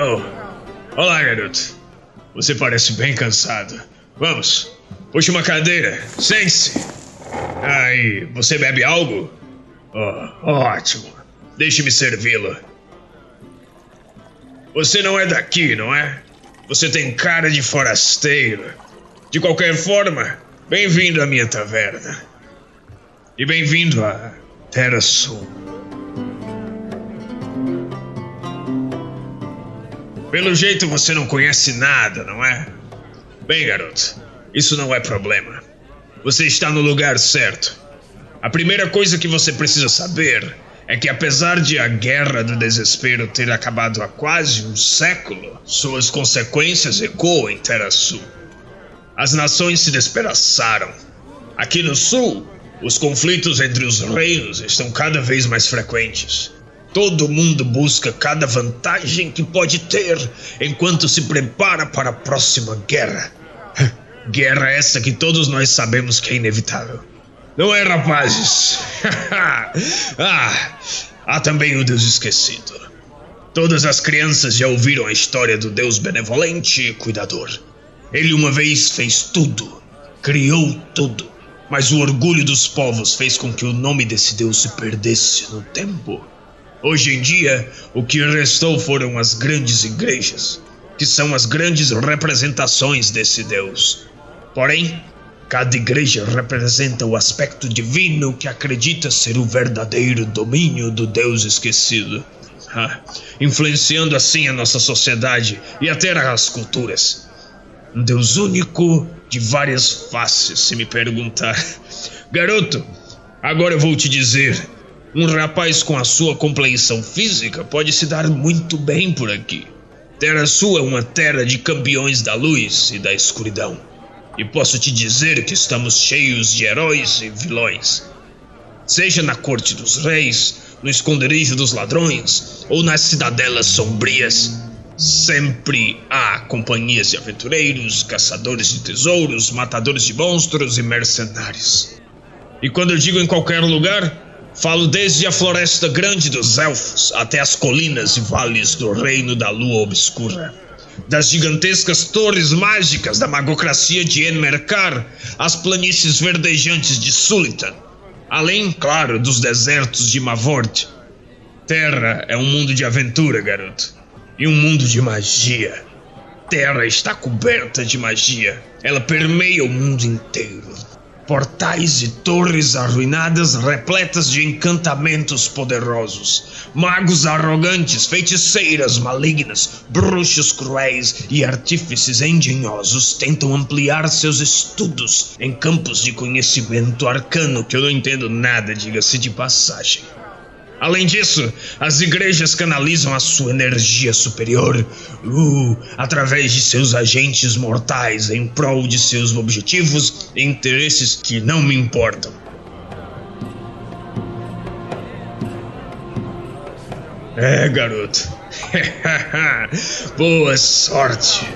Oh, olá, garoto. Você parece bem cansado. Vamos, puxe uma cadeira, sente-se. Aí, você bebe algo? Oh, ótimo. Deixe-me servi-lo. Você não é daqui, não é? Você tem cara de forasteiro. De qualquer forma, bem-vindo à minha taverna. E bem-vindo à Terra Sul. Pelo jeito você não conhece nada, não é? Bem, garoto, isso não é problema. Você está no lugar certo. A primeira coisa que você precisa saber é que, apesar de a Guerra do Desespero ter acabado há quase um século, suas consequências ecoam em Terra Sul. As nações se despedaçaram. Aqui no Sul, os conflitos entre os reinos estão cada vez mais frequentes. Todo mundo busca cada vantagem que pode ter enquanto se prepara para a próxima guerra. Guerra essa que todos nós sabemos que é inevitável. Não é, rapazes? ah, há também o Deus esquecido. Todas as crianças já ouviram a história do Deus benevolente e cuidador. Ele uma vez fez tudo, criou tudo, mas o orgulho dos povos fez com que o nome desse Deus se perdesse no tempo. Hoje em dia, o que restou foram as grandes igrejas, que são as grandes representações desse Deus. Porém, cada igreja representa o aspecto divino que acredita ser o verdadeiro domínio do Deus esquecido, influenciando assim a nossa sociedade e até as culturas. Um Deus único de várias faces, se me perguntar. Garoto, agora eu vou te dizer um rapaz com a sua compleição física pode se dar muito bem por aqui. Terra Sul é uma terra de campeões da luz e da escuridão. E posso te dizer que estamos cheios de heróis e vilões. Seja na corte dos reis, no esconderijo dos ladrões ou nas cidadelas sombrias, sempre há companhias de aventureiros, caçadores de tesouros, matadores de monstros e mercenários. E quando eu digo em qualquer lugar, Falo desde a floresta grande dos elfos até as colinas e vales do reino da lua obscura. Das gigantescas torres mágicas da magocracia de Enmerkar às planícies verdejantes de Sulitan. Além, claro, dos desertos de Mavort. Terra é um mundo de aventura, garoto. E um mundo de magia. Terra está coberta de magia. Ela permeia o mundo inteiro portais e torres arruinadas repletas de encantamentos poderosos, magos arrogantes, feiticeiras malignas, bruxos cruéis e artífices engenhosos tentam ampliar seus estudos em campos de conhecimento arcano que eu não entendo nada, diga-se de passagem. Além disso, as igrejas canalizam a sua energia superior uh, através de seus agentes mortais em prol de seus objetivos e interesses que não me importam. É, garoto. Boa sorte.